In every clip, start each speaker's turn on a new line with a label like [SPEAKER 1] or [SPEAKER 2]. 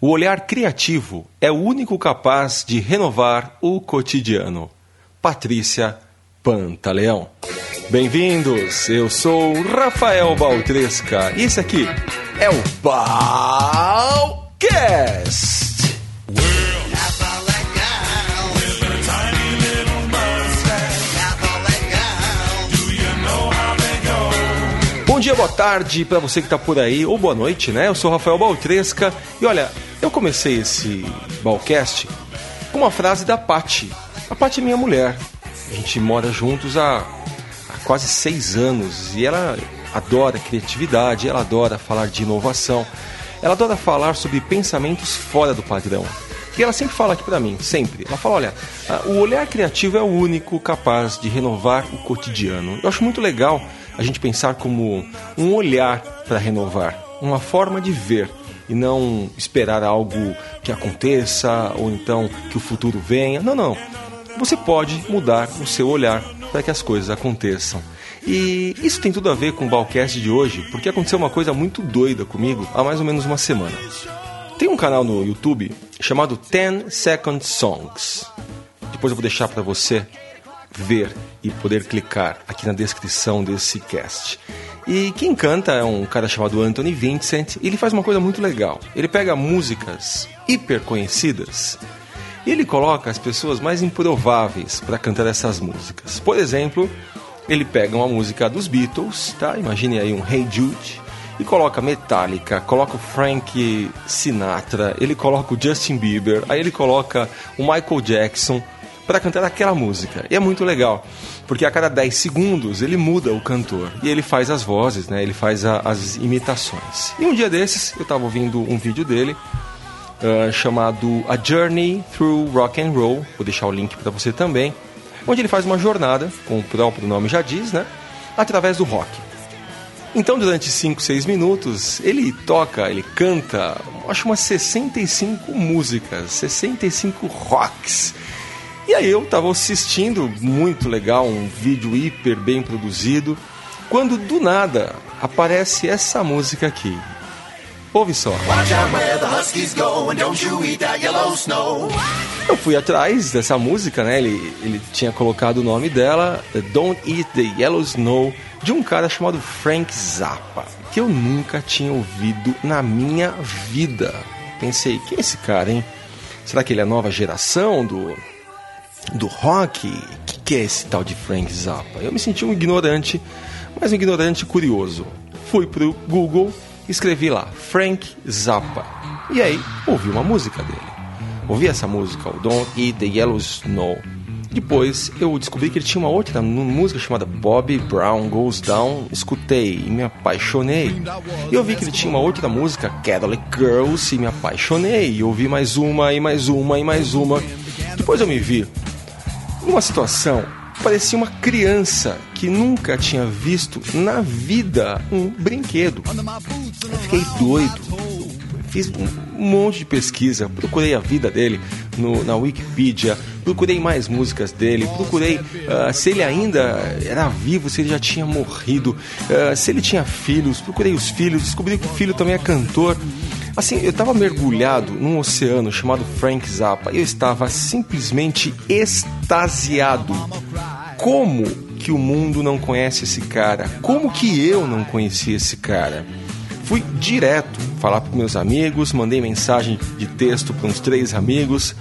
[SPEAKER 1] O olhar criativo é o único capaz de renovar o cotidiano. Patrícia Pantaleão. Bem-vindos, eu sou Rafael Baltresca esse aqui é o Balcast. Bom dia, boa tarde para você que está por aí, ou boa noite, né? Eu sou Rafael Baltresca e olha, eu comecei esse Balcast com uma frase da Pati. A Pati é minha mulher. A gente mora juntos há, há quase seis anos e ela adora criatividade, ela adora falar de inovação, ela adora falar sobre pensamentos fora do padrão. E ela sempre fala aqui para mim, sempre. Ela fala: olha, o olhar criativo é o único capaz de renovar o cotidiano. Eu acho muito legal a gente pensar como um olhar para renovar, uma forma de ver e não esperar algo que aconteça ou então que o futuro venha. Não, não. Você pode mudar o seu olhar para que as coisas aconteçam. E isso tem tudo a ver com o Balcast de hoje, porque aconteceu uma coisa muito doida comigo há mais ou menos uma semana. Tem um canal no YouTube chamado 10 Second Songs. Depois eu vou deixar para você ver e poder clicar aqui na descrição desse cast. E quem canta é um cara chamado Anthony Vincent. E ele faz uma coisa muito legal. Ele pega músicas hiper conhecidas e ele coloca as pessoas mais improváveis para cantar essas músicas. Por exemplo, ele pega uma música dos Beatles, tá? Imagine aí um Hey Jude e coloca Metallica, coloca o Frank Sinatra, ele coloca o Justin Bieber, aí ele coloca o Michael Jackson para cantar aquela música. E é muito legal, porque a cada 10 segundos ele muda o cantor e ele faz as vozes, né? Ele faz a, as imitações. E um dia desses eu estava ouvindo um vídeo dele uh, chamado A Journey Through Rock and Roll. Vou deixar o link para você também, onde ele faz uma jornada, como o próprio nome já diz, né? Através do rock. Então, durante 5, 6 minutos, ele toca, ele canta, acho umas 65 músicas, 65 rocks e aí eu estava assistindo, muito legal, um vídeo hiper bem produzido, quando do nada aparece essa música aqui. Ouve só. Eu fui atrás dessa música, né? Ele, ele tinha colocado o nome dela, Don't Eat the Yellow Snow, de um cara chamado Frank Zappa, que eu nunca tinha ouvido na minha vida. Pensei, quem é esse cara, hein? Será que ele é a nova geração do do rock, o que, que é esse tal de Frank Zappa? Eu me senti um ignorante, mas um ignorante curioso. Fui pro Google, escrevi lá Frank Zappa e aí ouvi uma música dele. Ouvi essa música, o Don't Eat the Yellow Snow. Depois eu descobri que ele tinha uma outra música chamada Bobby Brown Goes Down. Escutei e me apaixonei. E eu vi que ele tinha uma outra música, Cadillac Girls, e me apaixonei. E ouvi mais uma, e mais uma, e mais uma. Depois eu me vi numa situação, parecia uma criança que nunca tinha visto na vida um brinquedo. Eu fiquei doido. Fiz um monte de pesquisa, procurei a vida dele no, na Wikipedia, procurei mais músicas dele, procurei uh, se ele ainda era vivo, se ele já tinha morrido, uh, se ele tinha filhos, procurei os filhos, descobri que o filho também é cantor. Assim, eu estava mergulhado num oceano chamado Frank Zappa eu estava simplesmente extasiado. Como que o mundo não conhece esse cara? Como que eu não conhecia esse cara? Fui direto falar para meus amigos, mandei mensagem de texto para uns três amigos,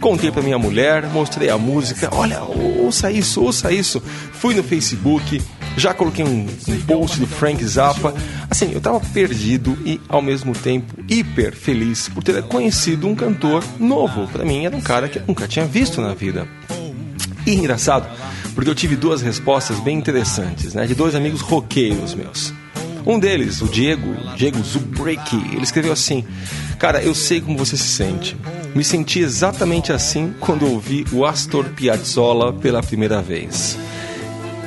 [SPEAKER 1] contei para minha mulher, mostrei a música, olha, ouça isso, ouça isso. Fui no Facebook, já coloquei um, um post do Frank Zappa. Assim, eu estava perdido e ao mesmo tempo hiper feliz por ter conhecido um cantor novo. Para mim, era um cara que eu nunca tinha visto na vida. E engraçado, porque eu tive duas respostas bem interessantes, né? De dois amigos roqueiros meus. Um deles, o Diego, Diego Zubricki, ele escreveu assim: Cara, eu sei como você se sente. Me senti exatamente assim quando ouvi o Astor Piazzolla pela primeira vez.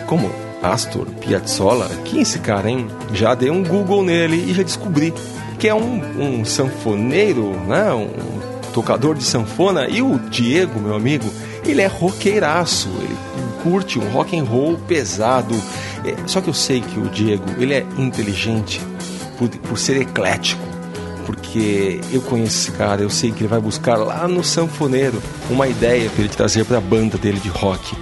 [SPEAKER 1] Como Astor Piazzolla? Quem é esse cara, hein? Já dei um Google nele e já descobri que é um, um sanfoneiro, né? Um tocador de sanfona. E o Diego, meu amigo, ele é roqueiraço. Ele curte um rock and roll pesado. É, só que eu sei que o Diego, ele é inteligente por, por ser eclético. porque eu conheço esse cara, eu sei que ele vai buscar lá no sanfoneiro uma ideia para ele trazer para a banda dele de rock.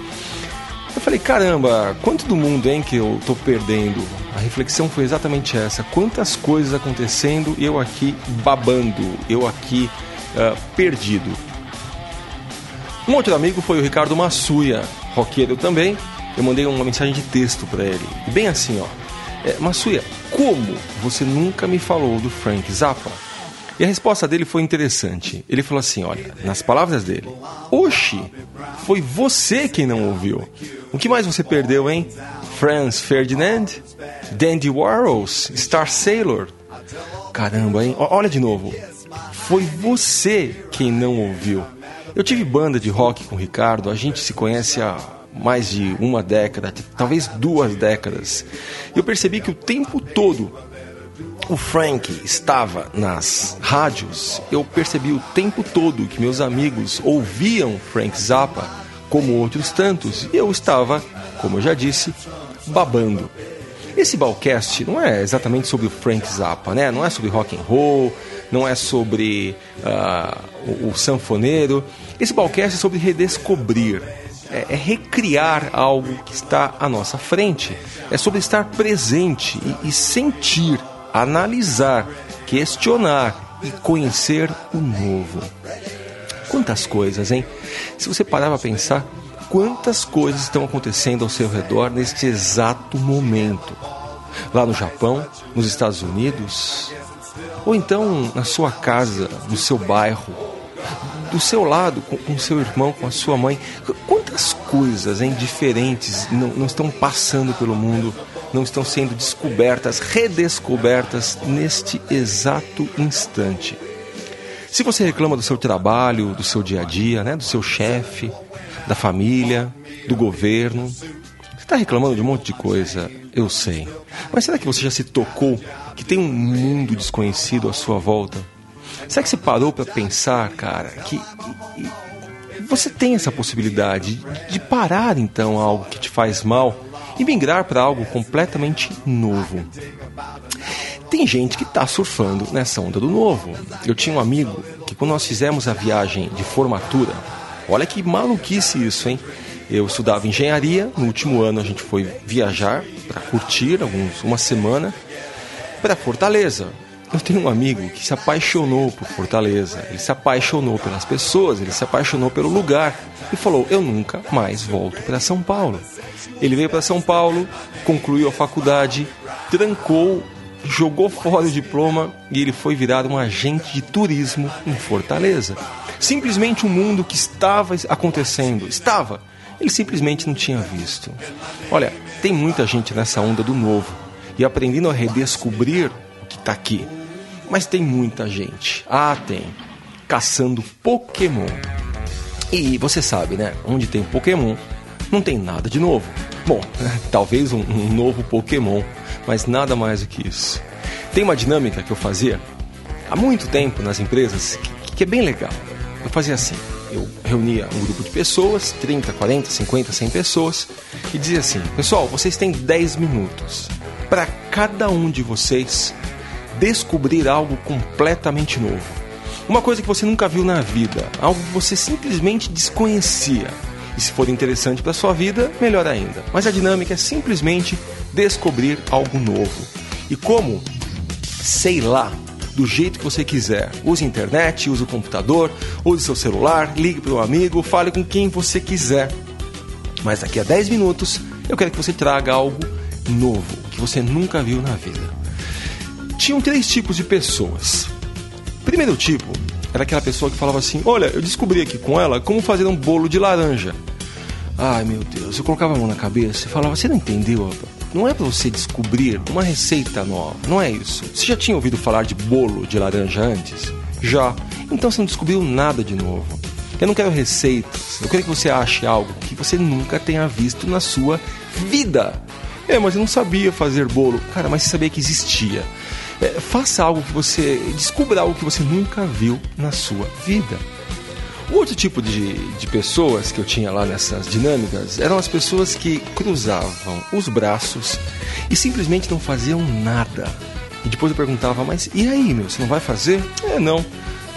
[SPEAKER 1] Eu falei, caramba, quanto do mundo, hein, que eu tô perdendo? A reflexão foi exatamente essa. Quantas coisas acontecendo e eu aqui babando, eu aqui uh, perdido. Um outro amigo foi o Ricardo Massuia, roqueiro também. Eu mandei uma mensagem de texto para ele. Bem assim, ó. É, Massuia, como você nunca me falou do Frank Zappa? E a resposta dele foi interessante. Ele falou assim: olha, nas palavras dele, Oxi, foi você quem não ouviu. O que mais você perdeu, hein? Franz Ferdinand? Dandy Warhols? Star Sailor? Caramba, hein? Olha de novo. Foi você quem não ouviu. Eu tive banda de rock com o Ricardo, a gente se conhece há mais de uma década, talvez duas décadas. Eu percebi que o tempo todo o Frank estava nas rádios, eu percebi o tempo todo que meus amigos ouviam Frank Zappa, como outros tantos, e eu estava, como eu já disse, babando. Esse Balcast não é exatamente sobre o Frank Zappa, né? Não é sobre rock and roll, não é sobre uh, o, o, sanfoneiro. Esse Balcast é sobre redescobrir, é, é, recriar algo que está à nossa frente. É sobre estar presente e, e sentir analisar, questionar e conhecer o novo. Quantas coisas, hein? Se você parar para pensar, quantas coisas estão acontecendo ao seu redor neste exato momento. Lá no Japão, nos Estados Unidos, ou então na sua casa, no seu bairro, do seu lado, com, com seu irmão, com a sua mãe. Quantas coisas hein, diferentes não, não estão passando pelo mundo não estão sendo descobertas, redescobertas neste exato instante. Se você reclama do seu trabalho, do seu dia a dia, né, do seu chefe, da família, do governo, você está reclamando de um monte de coisa, eu sei. Mas será que você já se tocou que tem um mundo desconhecido à sua volta? Será que você parou para pensar, cara, que você tem essa possibilidade de parar então algo que te faz mal e migrar para algo completamente novo. Tem gente que está surfando nessa onda do novo. Eu tinha um amigo que, quando nós fizemos a viagem de formatura, olha que maluquice isso, hein? Eu estudava engenharia, no último ano a gente foi viajar para curtir alguns, uma semana para Fortaleza. Eu tenho um amigo que se apaixonou por Fortaleza, ele se apaixonou pelas pessoas, ele se apaixonou pelo lugar e falou: Eu nunca mais volto para São Paulo. Ele veio para São Paulo, concluiu a faculdade, trancou, jogou fora o diploma e ele foi virar um agente de turismo em Fortaleza. Simplesmente um mundo que estava acontecendo, estava, ele simplesmente não tinha visto. Olha, tem muita gente nessa onda do novo e aprendendo a redescobrir o que está aqui. Mas tem muita gente, ah, tem, caçando Pokémon. E você sabe, né? Onde tem Pokémon, não tem nada de novo. Bom, talvez um, um novo Pokémon, mas nada mais do que isso. Tem uma dinâmica que eu fazia há muito tempo nas empresas que, que é bem legal. Eu fazia assim: eu reunia um grupo de pessoas, 30, 40, 50, 100 pessoas, e dizia assim: Pessoal, vocês têm 10 minutos para cada um de vocês descobrir algo completamente novo. Uma coisa que você nunca viu na vida, algo que você simplesmente desconhecia. E se for interessante para sua vida, melhor ainda. Mas a dinâmica é simplesmente descobrir algo novo. E como? Sei lá, do jeito que você quiser. Use a internet, use o computador, use seu celular, ligue para um amigo, fale com quem você quiser. Mas daqui a 10 minutos eu quero que você traga algo novo, você nunca viu na vida. Tinham três tipos de pessoas. Primeiro tipo era aquela pessoa que falava assim: Olha, eu descobri aqui com ela como fazer um bolo de laranja. Ai meu Deus, eu colocava a mão na cabeça e falava: Você não entendeu? Não é para você descobrir uma receita nova, não é isso. Você já tinha ouvido falar de bolo de laranja antes? Já. Então você não descobriu nada de novo. Eu não quero receitas, eu quero que você ache algo que você nunca tenha visto na sua vida. É, mas eu não sabia fazer bolo. Cara, mas você sabia que existia. É, faça algo que você. descubra algo que você nunca viu na sua vida. O outro tipo de, de pessoas que eu tinha lá nessas dinâmicas eram as pessoas que cruzavam os braços e simplesmente não faziam nada. E depois eu perguntava, mas e aí, meu, você não vai fazer? É, não.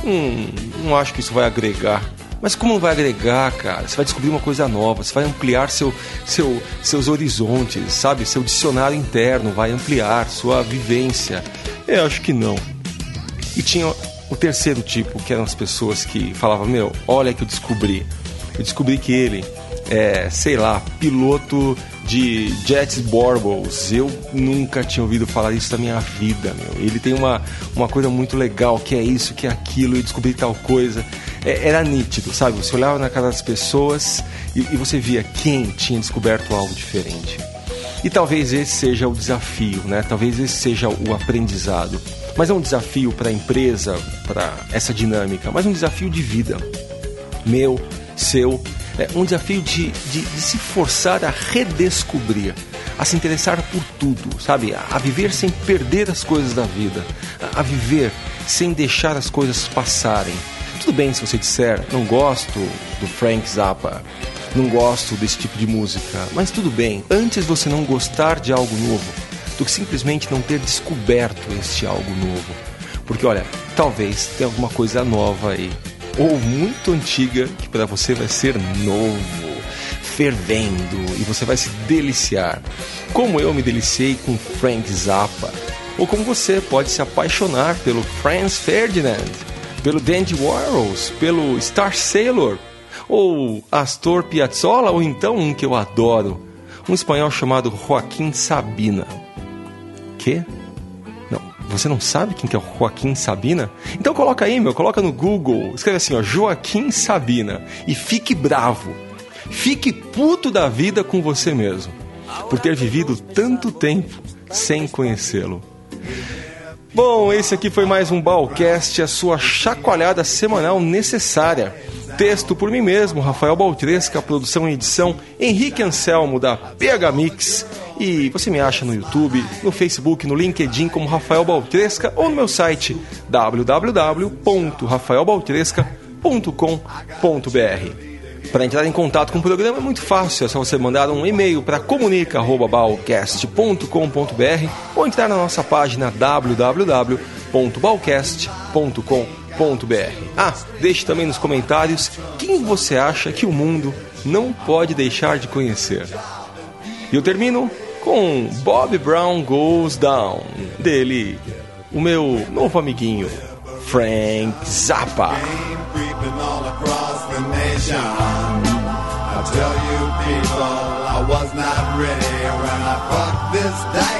[SPEAKER 1] Hum, não acho que isso vai agregar. Mas como vai agregar, cara? Você vai descobrir uma coisa nova, você vai ampliar seu, seu, seus horizontes, sabe? Seu dicionário interno vai ampliar sua vivência. Eu acho que não. E tinha o terceiro tipo, que eram as pessoas que falavam: Meu, olha que eu descobri. Eu descobri que ele é, sei lá, piloto de Jets Borbles. Eu nunca tinha ouvido falar isso na minha vida, meu. Ele tem uma, uma coisa muito legal, que é isso, que é aquilo, e descobri tal coisa. É, era nítido, sabe? Você olhava na cara das pessoas e, e você via quem tinha descoberto algo diferente. E talvez esse seja o desafio, né? Talvez esse seja o aprendizado. Mas é um desafio para a empresa, para essa dinâmica, mas um desafio de vida. Meu, seu, é um desafio de, de, de, se forçar a redescobrir, a se interessar por tudo, sabe? A, viver sem perder as coisas da vida, a, viver sem deixar as coisas passarem. Tudo bem se você disser, não gosto do Frank Zappa, não gosto desse tipo de música, mas tudo bem. Antes você não gostar de algo novo do que simplesmente não ter descoberto este algo novo. Porque olha, talvez tenha alguma coisa nova aí ou muito antiga que para você vai ser novo, fervendo e você vai se deliciar. Como eu me deliciei com Frank Zappa, ou como você pode se apaixonar pelo Franz Ferdinand, pelo Dandy Warhols, pelo Star Sailor, ou Astor Piazzolla, ou então um que eu adoro, um espanhol chamado Joaquim Sabina. Que? Você não sabe quem que é o Joaquim Sabina? Então coloca aí, meu, coloca no Google, escreve assim, ó, Joaquim Sabina e fique bravo. Fique puto da vida com você mesmo, por ter vivido tanto tempo sem conhecê-lo. Bom, esse aqui foi mais um Balcast, a sua chacoalhada semanal necessária. Texto por mim mesmo, Rafael Baltresca, produção e edição Henrique Anselmo da PH Mix e você me acha no YouTube, no Facebook, no LinkedIn como Rafael Baltresca ou no meu site www.rafaelbaltresca.com.br. Para entrar em contato com o programa é muito fácil, é só você mandar um e-mail para comunica@balcast.com.br ou entrar na nossa página www.balcast.com.br. Ah, deixe também nos comentários quem você acha que o mundo não pode deixar de conhecer. E eu termino com Bob Brown Goes Down, dele, o meu novo amiguinho, Frank Zappa. Tell you people, I was not ready when I fucked this name.